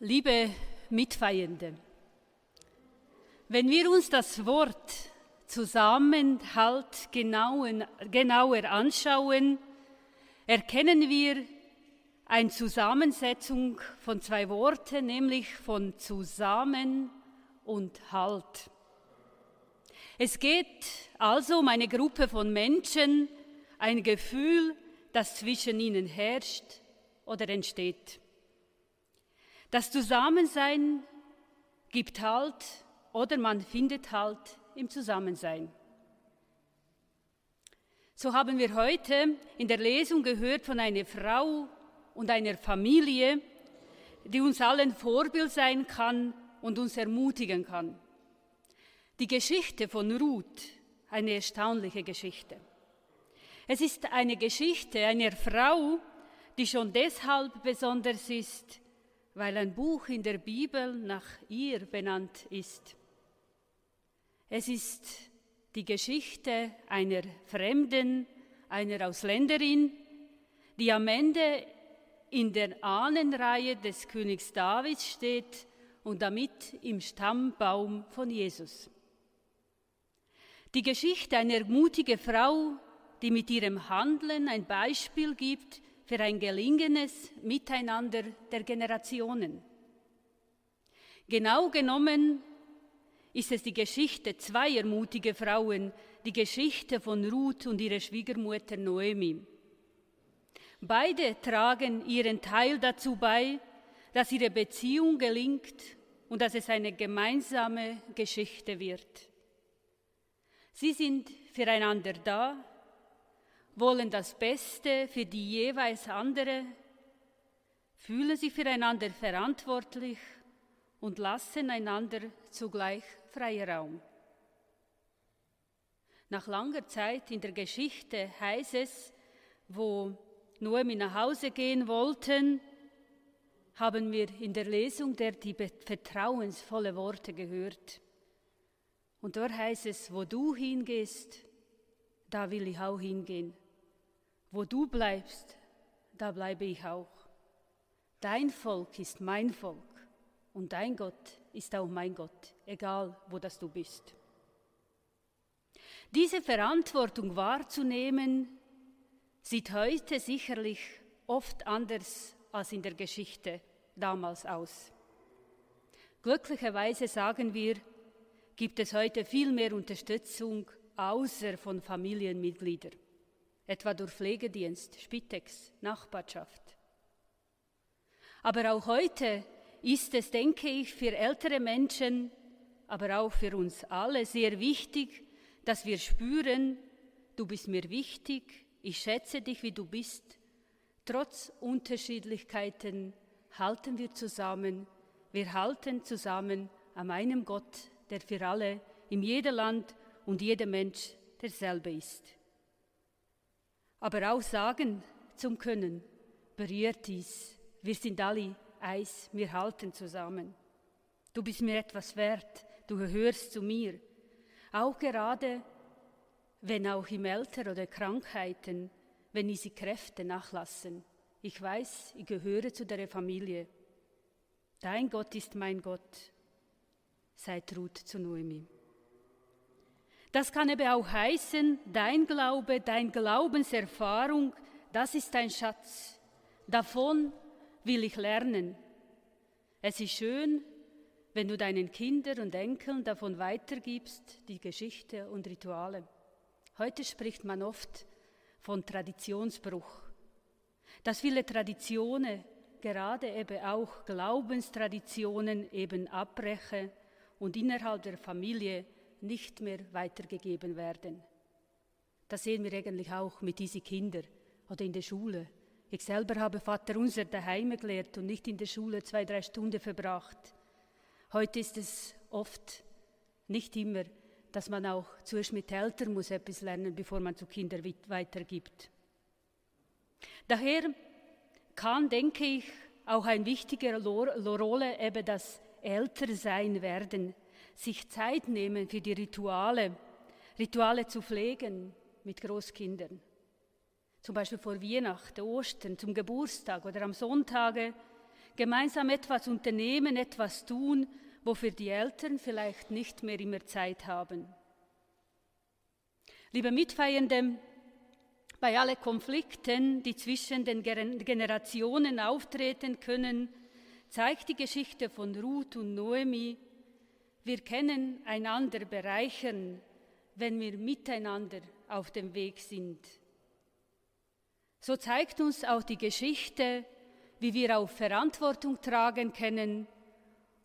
Liebe Mitfeiernde, wenn wir uns das Wort Zusammenhalt genauer, genauer anschauen, erkennen wir eine Zusammensetzung von zwei Worten, nämlich von zusammen und Halt. Es geht also um eine Gruppe von Menschen, ein Gefühl, das zwischen ihnen herrscht oder entsteht. Das Zusammensein gibt Halt oder man findet Halt im Zusammensein. So haben wir heute in der Lesung gehört von einer Frau und einer Familie, die uns allen Vorbild sein kann und uns ermutigen kann. Die Geschichte von Ruth, eine erstaunliche Geschichte. Es ist eine Geschichte einer Frau, die schon deshalb besonders ist, weil ein Buch in der Bibel nach ihr benannt ist. Es ist die Geschichte einer Fremden, einer Ausländerin, die am Ende in der Ahnenreihe des Königs Davids steht und damit im Stammbaum von Jesus. Die Geschichte einer mutigen Frau, die mit ihrem Handeln ein Beispiel gibt für ein gelingendes Miteinander der Generationen. Genau genommen ist es die Geschichte zweier mutiger Frauen, die Geschichte von Ruth und ihrer Schwiegermutter Noemi. Beide tragen ihren Teil dazu bei, dass ihre Beziehung gelingt und dass es eine gemeinsame Geschichte wird. Sie sind füreinander da, wollen das Beste für die jeweils andere, fühlen sich füreinander verantwortlich und lassen einander zugleich freien Raum. Nach langer Zeit in der Geschichte heißt es, wo Noemi nach Hause gehen wollten, haben wir in der Lesung der die vertrauensvolle Worte gehört. Und dort heißt es, wo du hingehst, da will ich auch hingehen. Wo du bleibst, da bleibe ich auch. Dein Volk ist mein Volk und dein Gott ist auch mein Gott, egal wo das du bist. Diese Verantwortung wahrzunehmen, sieht heute sicherlich oft anders als in der Geschichte damals aus. Glücklicherweise sagen wir, gibt es heute viel mehr Unterstützung außer von Familienmitgliedern etwa durch Pflegedienst, Spitex, Nachbarschaft. Aber auch heute ist es, denke ich, für ältere Menschen, aber auch für uns alle sehr wichtig, dass wir spüren, du bist mir wichtig, ich schätze dich, wie du bist. Trotz Unterschiedlichkeiten halten wir zusammen, wir halten zusammen an einem Gott, der für alle, in jedem Land und jedem Mensch derselbe ist aber auch sagen zum Können, berührt dies. Wir sind alle eins, wir halten zusammen. Du bist mir etwas wert, du gehörst zu mir. Auch gerade, wenn auch im Alter oder Krankheiten, wenn diese Kräfte nachlassen. Ich weiß, ich gehöre zu der Familie. Dein Gott ist mein Gott, sagt Ruth zu Noemi. Das kann eben auch heißen, dein Glaube, dein Glaubenserfahrung, das ist ein Schatz. Davon will ich lernen. Es ist schön, wenn du deinen Kindern und Enkeln davon weitergibst, die Geschichte und Rituale. Heute spricht man oft von Traditionsbruch. Dass viele Traditionen, gerade eben auch Glaubenstraditionen, eben abbrechen und innerhalb der Familie nicht mehr weitergegeben werden. Das sehen wir eigentlich auch mit diesen Kindern oder in der Schule. Ich selber habe Vater unser daheim gelehrt und nicht in der Schule zwei, drei Stunden verbracht. Heute ist es oft nicht immer, dass man auch zuerst mit Eltern muss etwas lernen, bevor man zu Kindern weitergibt. Daher kann, denke ich, auch ein wichtiger Rolle eben das Ältersein werden sich Zeit nehmen für die Rituale, Rituale zu pflegen mit Großkindern. Zum Beispiel vor Weihnachten, Ostern, zum Geburtstag oder am Sonntage gemeinsam etwas unternehmen, etwas tun, wofür die Eltern vielleicht nicht mehr immer Zeit haben. Liebe Mitfeiernde, bei allen Konflikten, die zwischen den Generationen auftreten können, zeigt die Geschichte von Ruth und Noemi, wir können einander bereichern, wenn wir miteinander auf dem Weg sind. So zeigt uns auch die Geschichte, wie wir auch Verantwortung tragen können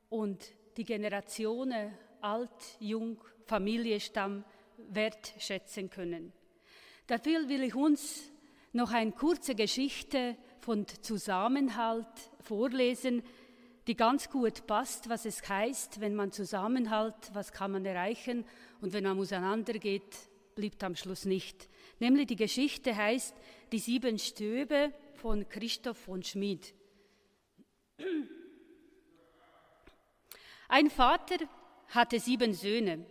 und die Generationen alt, jung, Familie, Stamm wertschätzen können. Dafür will ich uns noch eine kurze Geschichte von Zusammenhalt vorlesen, die ganz gut passt, was es heißt, wenn man zusammenhalt, was kann man erreichen und wenn man auseinandergeht, bleibt am Schluss nicht. Nämlich die Geschichte heißt Die sieben Stöbe von Christoph von Schmid. Ein Vater hatte sieben Söhne,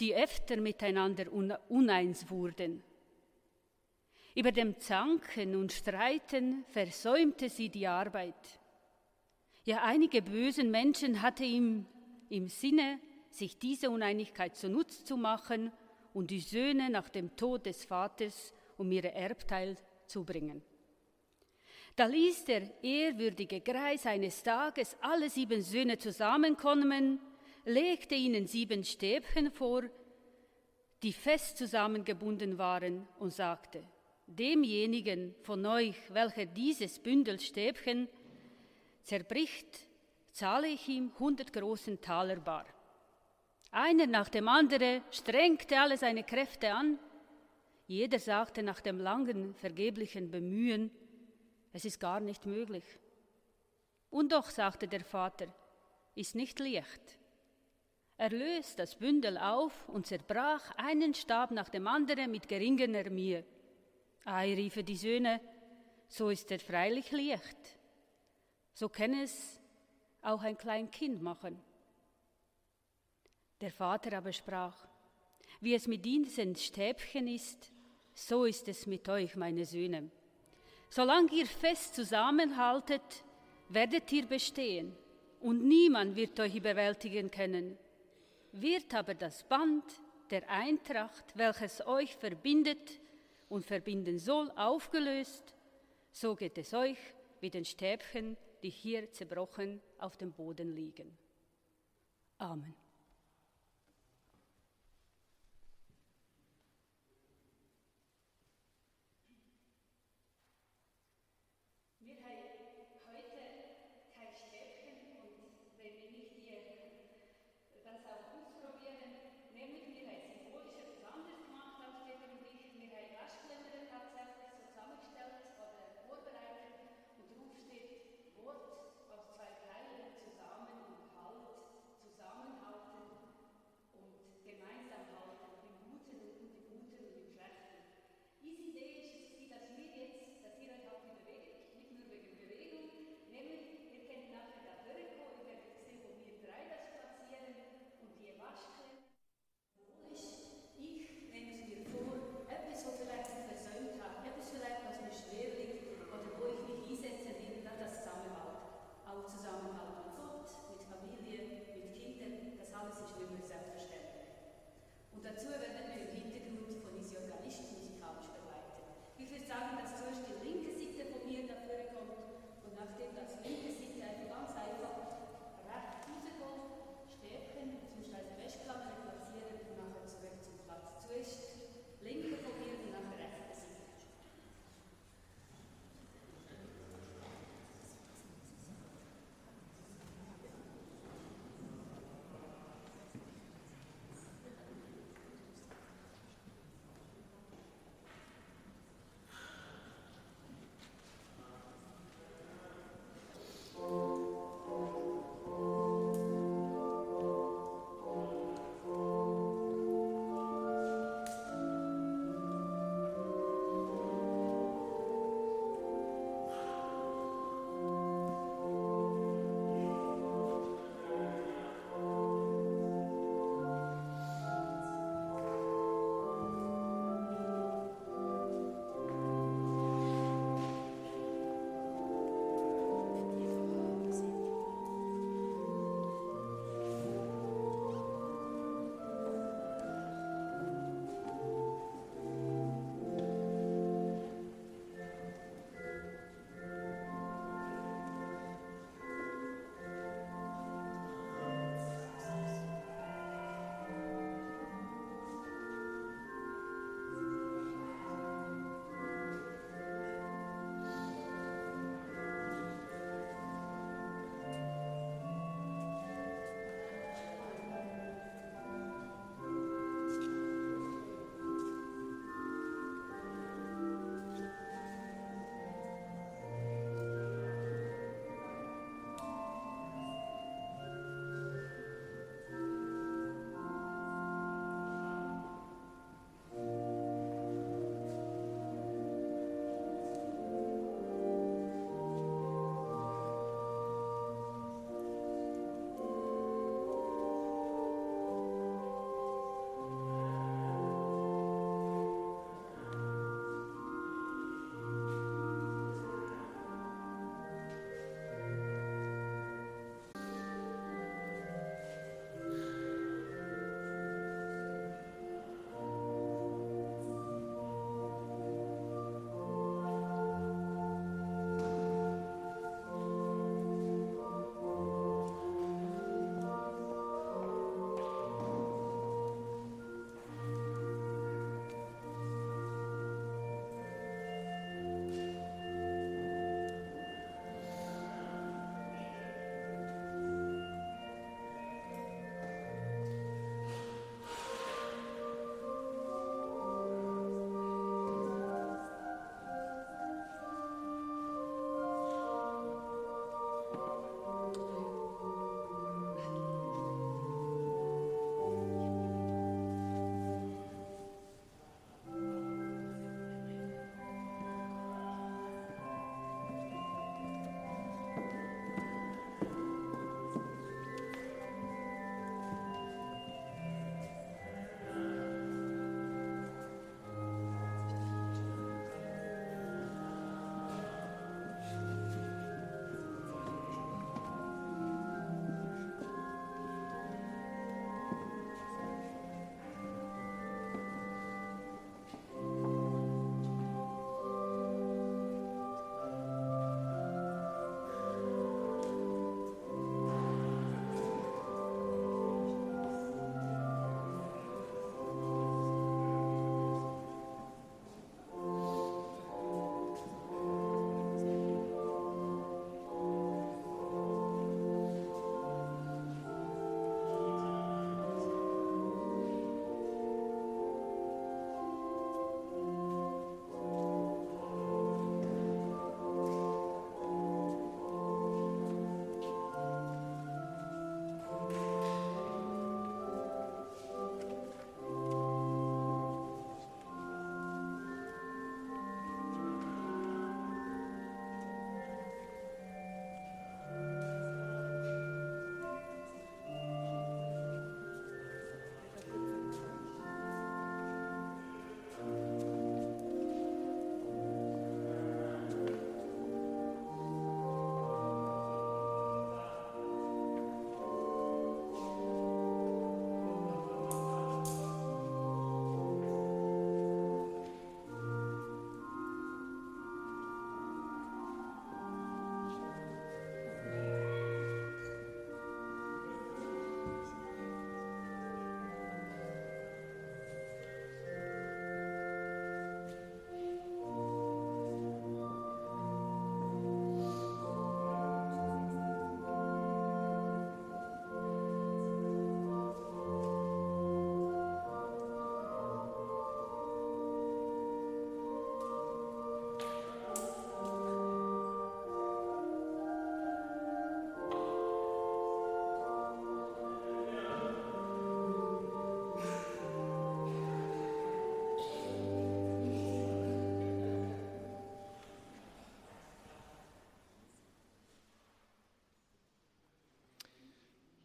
die öfter miteinander uneins wurden. Über dem Zanken und Streiten versäumte sie die Arbeit. Ja, einige bösen Menschen hatte ihm im Sinne, sich diese Uneinigkeit zunutze zu machen und die Söhne nach dem Tod des Vaters um ihre Erbteil zu bringen. Da ließ der ehrwürdige Greis eines Tages alle sieben Söhne zusammenkommen, legte ihnen sieben Stäbchen vor, die fest zusammengebunden waren, und sagte, demjenigen von euch, welcher dieses Bündel Stäbchen zerbricht, zahle ich ihm hundert großen Taler bar. Einer nach dem anderen strengte alle seine Kräfte an. Jeder sagte nach dem langen, vergeblichen Bemühen, es ist gar nicht möglich. Und doch, sagte der Vater, ist nicht leicht. Er löst das Bündel auf und zerbrach einen Stab nach dem anderen mit geringer Mühe. Ei, riefen die Söhne, so ist er freilich leicht. So kann es auch ein klein Kind machen. Der Vater aber sprach, wie es mit diesen Stäbchen ist, so ist es mit euch, meine Söhne. Solange ihr fest zusammenhaltet, werdet ihr bestehen, und niemand wird euch überwältigen können. Wird aber das Band der Eintracht, welches euch verbindet und verbinden soll, aufgelöst, so geht es euch wie den Stäbchen, die hier zerbrochen auf dem Boden liegen. Amen.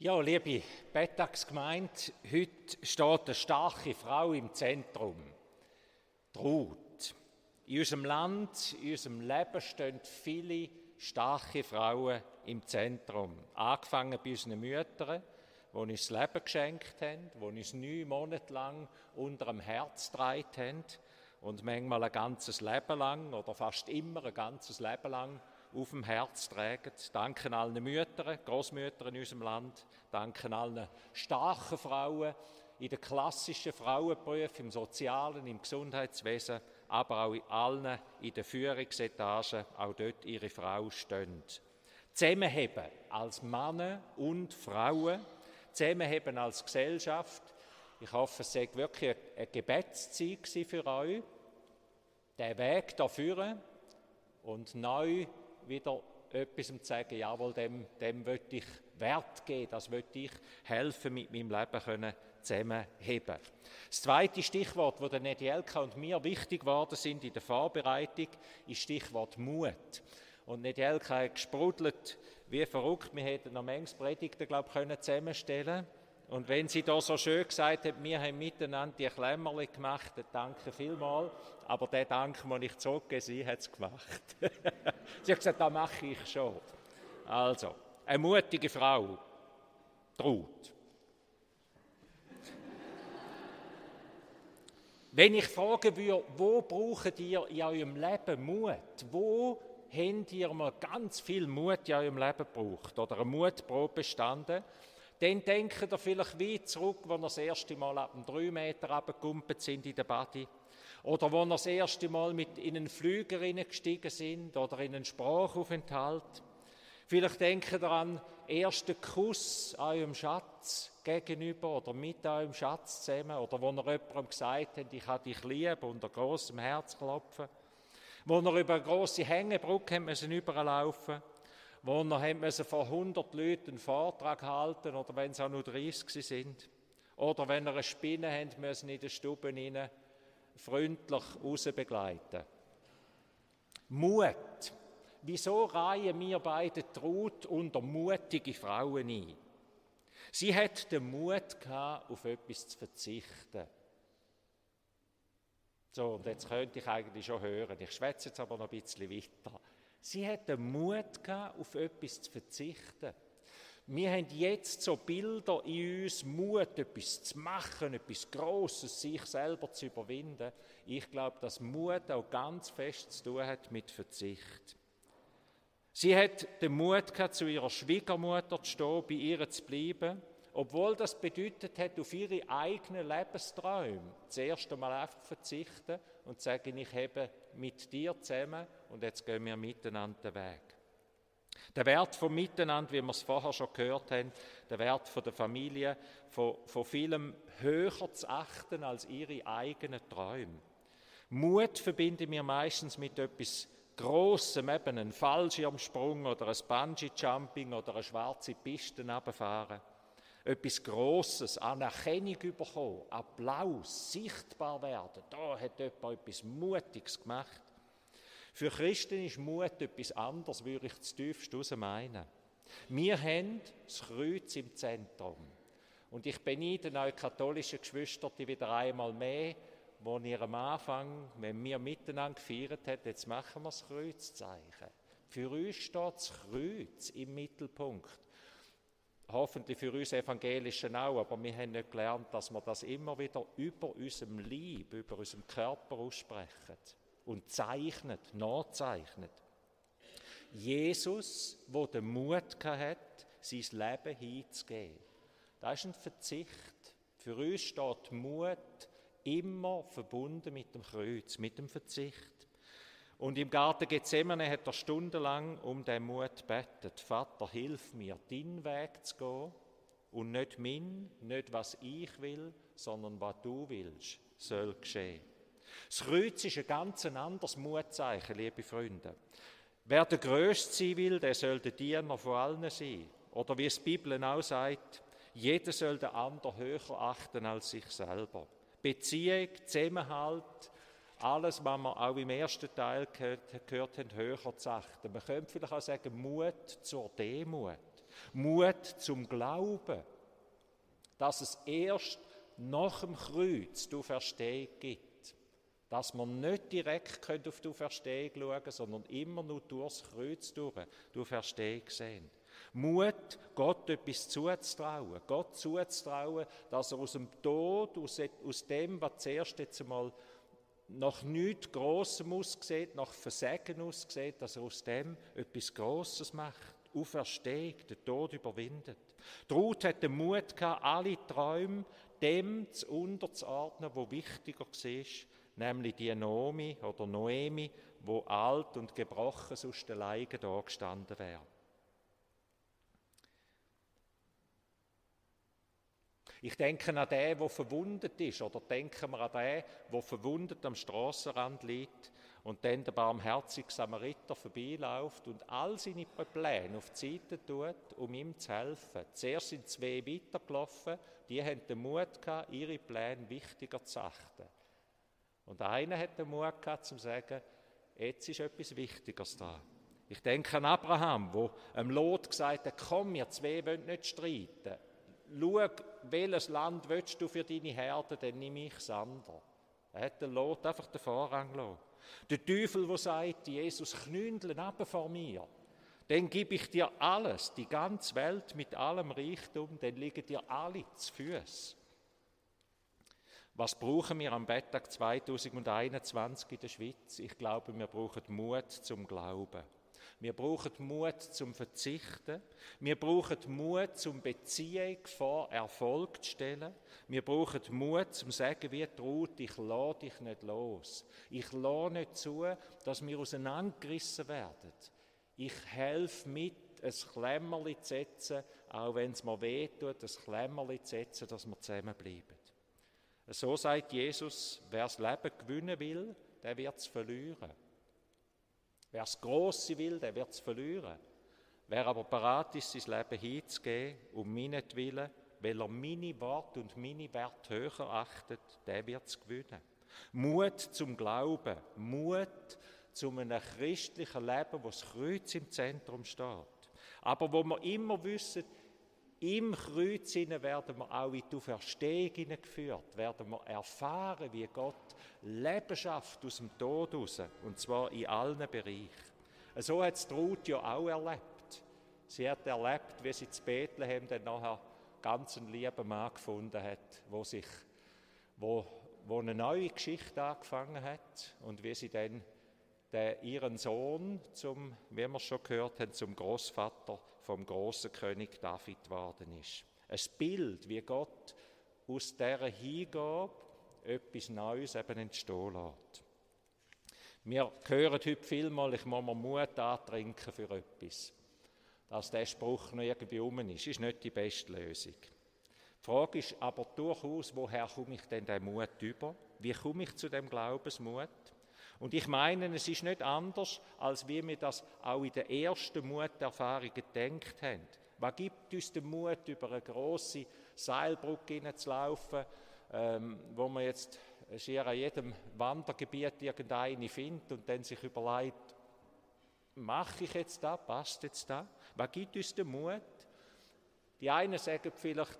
Ja, liebe Bettagsgemeinde, heute steht eine starke Frau im Zentrum. Ruth. In unserem Land, in unserem Leben stehen viele starke Frauen im Zentrum. Angefangen bei unseren Müttern, die uns das Leben geschenkt haben, die uns neun Monate lang unter dem Herz getragen haben und manchmal ein ganzes Leben lang oder fast immer ein ganzes Leben lang auf dem Herz tragen. Danke allen Müttern, Großmüttern in unserem Land. Danke allen starken Frauen in den klassischen Frauenberufen, im Sozialen, im Gesundheitswesen, aber auch in allen in den Führungsetagen, auch dort ihre Frau stehen. Zusammenheben als Männer und Frauen, zusammenheben als Gesellschaft. Ich hoffe, es sei wirklich eine Gebetszeit für euch. Der Weg dafür und neu wieder etwas zu sagen, jawohl, dem, dem möchte ich Wert geben, das möchte ich helfen, mit meinem Leben können zusammenheben. Das zweite Stichwort, das der Nedielka und mir wichtig geworden sind in der Vorbereitung, ist Stichwort Mut. Und Nedielka hat gesprudelt wie verrückt. Wir hätten noch manches Predigten, glaube ich, zusammenstellen können und wenn sie da so schön gesagt hat, wir haben miteinander die Klemmerli gemacht, dann danke vielmals. Aber der Dank muss ich zurückgeben, sie hat es gemacht. sie hat gesagt, das mache ich schon. Also, eine mutige Frau, traut. Wenn ich fragen würde, wo braucht ihr in eurem Leben Mut? Wo habt ihr mal ganz viel Mut in eurem Leben gebraucht oder eine Mutprobe bestanden? Dann denkt ihr vielleicht wie zurück, wo ihr das erste Mal ab dem 3 Meter abgekumpelt sind in der Body. Oder wo ihr das erste Mal mit in einen Flüger gestiegen sind oder in einen Sprachaufenthalt. Vielleicht an den ersten Kuss eurem Schatz gegenüber oder mit eurem Schatz zusammen. Oder wo ihr jemandem gesagt habt, ich habe dich lieb, unter großem Herzklopfen. Wo ihr über eine grosse Hängebrücke müssen überlaufen musste wo er vor 100 Leuten einen Vortrag halten oder wenn es auch nur 30 sind. Oder wenn er eine Spinne hat, müssen in den Stuben rein freundlich rausbegleiten. Mut. Wieso reihen wir beide Trut unter mutige Frauen ein? Sie hat den Mut gehabt, auf etwas zu verzichten. So, und jetzt könnte ich eigentlich schon hören. Ich schwätze jetzt aber noch ein bisschen weiter. Sie hat den Mut gehabt, auf etwas zu verzichten. Wir haben jetzt so Bilder in uns, Mut, etwas zu machen, etwas Grosses, sich selber zu überwinden. Ich glaube, dass Mut auch ganz fest zu tun hat mit Verzicht. Sie hat den Mut gehabt, zu ihrer Schwiegermutter zu stehen, bei ihr zu bleiben, obwohl das bedeutet hat, auf ihre eigenen Lebensträume zuerst einmal einfach verzichten und sagen, ich habe mit dir zusammen und jetzt gehen wir miteinander den Weg. Der Wert vom Miteinander, wie wir es vorher schon gehört haben, der Wert von der Familie, von, von vielem höher zu achten als ihre eigenen Träume. Mut verbinden wir meistens mit etwas Grossem, eben ein Fallschirmsprung oder ein Bungee-Jumping oder eine schwarze Piste runterfahren. Etwas Grosses, Anerkennung bekommen, Applaus, sichtbar werden. Da hat jemand etwas Mutiges gemacht. Für Christen ist Mut etwas anderes, würde ich zu tiefst heraus meinen. Wir haben das Kreuz im Zentrum. Und ich beneide eure katholischen Geschwister die wieder einmal mehr, wo ihr am Anfang, wenn wir miteinander gefeiert haben, jetzt machen wir das Kreuzzeichen. Für uns steht das Kreuz im Mittelpunkt. Hoffentlich für uns Evangelischen auch, aber wir haben nicht gelernt, dass wir das immer wieder über unserem Lieb, über unserem Körper aussprechen und zeichnet, nachzeichnet. Jesus, wo den Mut hat, sein Leben hinzugeben. Das ist ein Verzicht. Für uns steht Mut immer verbunden mit dem Kreuz, mit dem Verzicht. Und im Garten Gethsemane hat er stundenlang um den Mut betet. Vater, hilf mir, deinen Weg zu gehen und nicht mein, nicht was ich will, sondern was du willst, soll geschehen. Das Kreuz ist ein ganz anderes Mutzeichen, liebe Freunde. Wer der Größte sein will, der soll der Diener von allen sein. Oder wie es die Bibel auch sagt, jeder soll den anderen höher achten als sich selber. Beziehung, Zusammenhalt, alles, was wir auch im ersten Teil gehört, gehört haben, höher zu achten. Man könnte vielleicht auch sagen, Mut zur Demut. Mut zum Glauben, dass es erst nach dem Kreuz die Auferstehung gibt. Dass man nicht direkt auf die Auferstehung schauen können, sondern immer nur durchs Kreuz durch die Auferstehung sehen. Mut, Gott etwas zuzutrauen. Gott zuzutrauen, dass er aus dem Tod, aus, aus dem, was zuerst jetzt einmal nach nichts Grossem aussieht, nach Versagen aussieht, dass er aus dem etwas Grosses macht. Aufersteht, den Tod überwindet. Die Ruth hat den Mut gehabt, alle Träume dem zu unterzuordnen, wo wichtiger war, nämlich die Noemi oder Noemi, wo alt und gebrochen sonst alleine da gestanden wäre. Ich denke an den, der verwundet ist, oder denken wir an den, der verwundet am Strassenrand liegt und dann der barmherzige Samariter vorbeiläuft und all seine Pläne auf die Seite tut, um ihm zu helfen. Zuerst sind zwei weitergelaufen, die haben den Mut gehabt, ihre Pläne wichtiger zu achten. Und einer hat den Mut gehabt, zu sagen, jetzt ist etwas Wichtigeres da. Ich denke an Abraham, wo einem Lot gesagt hat, komm, wir zwei wollen nicht streiten schau, welches Land willst du für deine Herde, dann nehme ich das andere. Er hat den Lot einfach den Vorrang gelassen. Der Teufel, der sagt, Jesus, knündeln ab vor mir, dann gebe ich dir alles, die ganze Welt mit allem Reichtum, dann liegen dir alle zu Füßen. Was brauchen wir am Betttag 2021 in der Schweiz? Ich glaube, wir brauchen Mut zum Glauben. Wir brauchen Mut zum Verzichten. Wir brauchen Mut zum Beziehung vor Erfolg zu stellen. Wir brauchen Mut zum Sagen, wie Ruth, ich lade dich nicht los. Ich lade nicht zu, dass wir auseinandergerissen werden. Ich helfe mit, ein Klemmerli zu setzen, auch wenn es mir wehtut, ein Klemmerli zu setzen, dass wir zusammenbleiben. So sagt Jesus, wer das Leben gewinnen will, der wird es verlieren. Wer das Grosse will, der wird es verlieren. Wer aber bereit ist, sein Leben hinzugeben, um meinetwillen, weil er meine Worte und meine Werte höher achtet, der wird es gewinnen. Mut zum Glauben, Mut zu einem christlichen Leben, wo das Kreuz im Zentrum steht. Aber wo wir immer wissen, im Kreuz werden wir auch in die Auferstehung geführt, werden wir erfahren, wie Gott Leben schafft aus dem Tod raus, und zwar in allen Bereichen. So hat es Ruth ja auch erlebt. Sie hat erlebt, wie sie zu Bethlehem dann nachher ganz einen lieben Mann gefunden hat, wo sich, wo, wo eine neue Geschichte angefangen hat und wie sie dann ihren Sohn, zum, wie wir schon gehört haben, zum Großvater vom großen König David geworden ist. Ein Bild, wie Gott aus dieser Hingabe etwas Neues eben entstehen lässt. Wir hören heute vielmal, ich muss mir Mut antrinken für etwas. Dass der Spruch noch irgendwie um ist, ist nicht die beste Lösung. Die Frage ist aber durchaus, woher komme ich denn den Mut über? Wie komme ich zu dem Glaubensmut? Und ich meine, es ist nicht anders, als wie wir das auch in den ersten Muterfahrungen gedacht haben. Was gibt uns den Mut, über eine große Seilbrücke hineinzulaufen, ähm, wo man jetzt schier an jedem Wandergebiet irgendeine findet und dann sich überlegt, mache ich jetzt da, passt jetzt da? Was gibt uns den Mut? Die einen sagen vielleicht,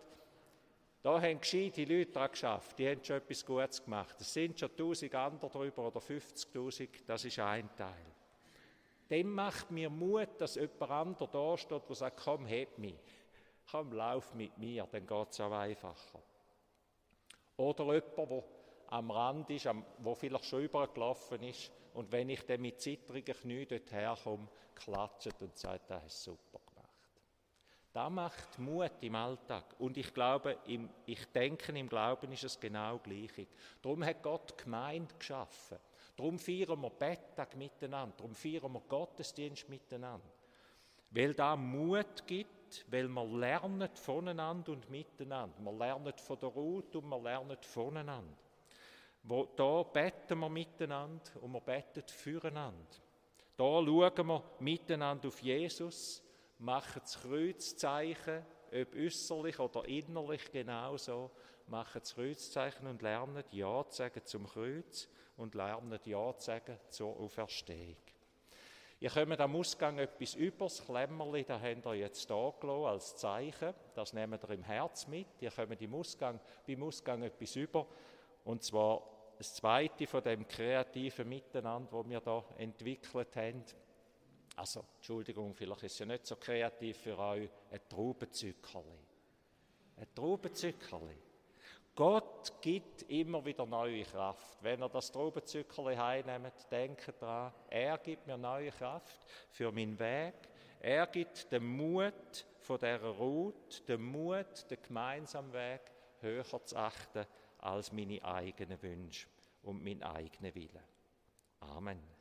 da haben gescheite Leute daran geschafft, die haben schon etwas Gutes gemacht. Es sind schon 1000 andere drüber oder 50.000, das ist ein Teil. Dem macht mir Mut, dass jemand anderer da steht, der sagt, komm, heb mich, komm, lauf mit mir, dann geht es auch einfacher. Oder jemand, der am Rand ist, der vielleicht schon übergelaufen ist und wenn ich dann mit zittrigen Knien dort herkomme, klatscht und sagt, das ist super. Das macht Mut im Alltag. Und ich glaube, im, ich denke, im Glauben ist es genau gleich. Darum hat Gott Gemeinde geschaffen. Darum feiern wir Betttag miteinander. Darum feiern wir Gottesdienst miteinander. Weil da Mut gibt, weil wir lernen voneinander und miteinander. Wir lernen von der Ruth und wir lernen voneinander. Wo, da beten wir miteinander und wir beten füreinander. Da schauen wir miteinander auf Jesus machen das Kreuzzeichen, ob äußerlich oder innerlich genauso, machen das Kreuzzeichen und lernen Ja zu sagen zum Kreuz und lernen Ja zu sagen zur Auferstehung. Ihr kommt am Ausgang etwas über, das Klemmerli, das habt ihr jetzt hier als Zeichen. Das nehmt ihr im Herz mit. Ihr kommt im Ausgang, beim Ausgang etwas über. Und zwar das zweite von dem kreativen Miteinander, das wir hier entwickelt haben. Also, Entschuldigung, vielleicht ist es ja nicht so kreativ für euch, ein Traubenzückerli. Ein Traubenzückerli. Gott gibt immer wieder neue Kraft. Wenn ihr das Traubenzückerli heimnehmt, denkt daran, er gibt mir neue Kraft für meinen Weg. Er gibt den Mut von dieser Route, den Mut, den gemeinsamen Weg höher zu achten als meine eigenen Wünsche und mein eigenen Willen. Amen.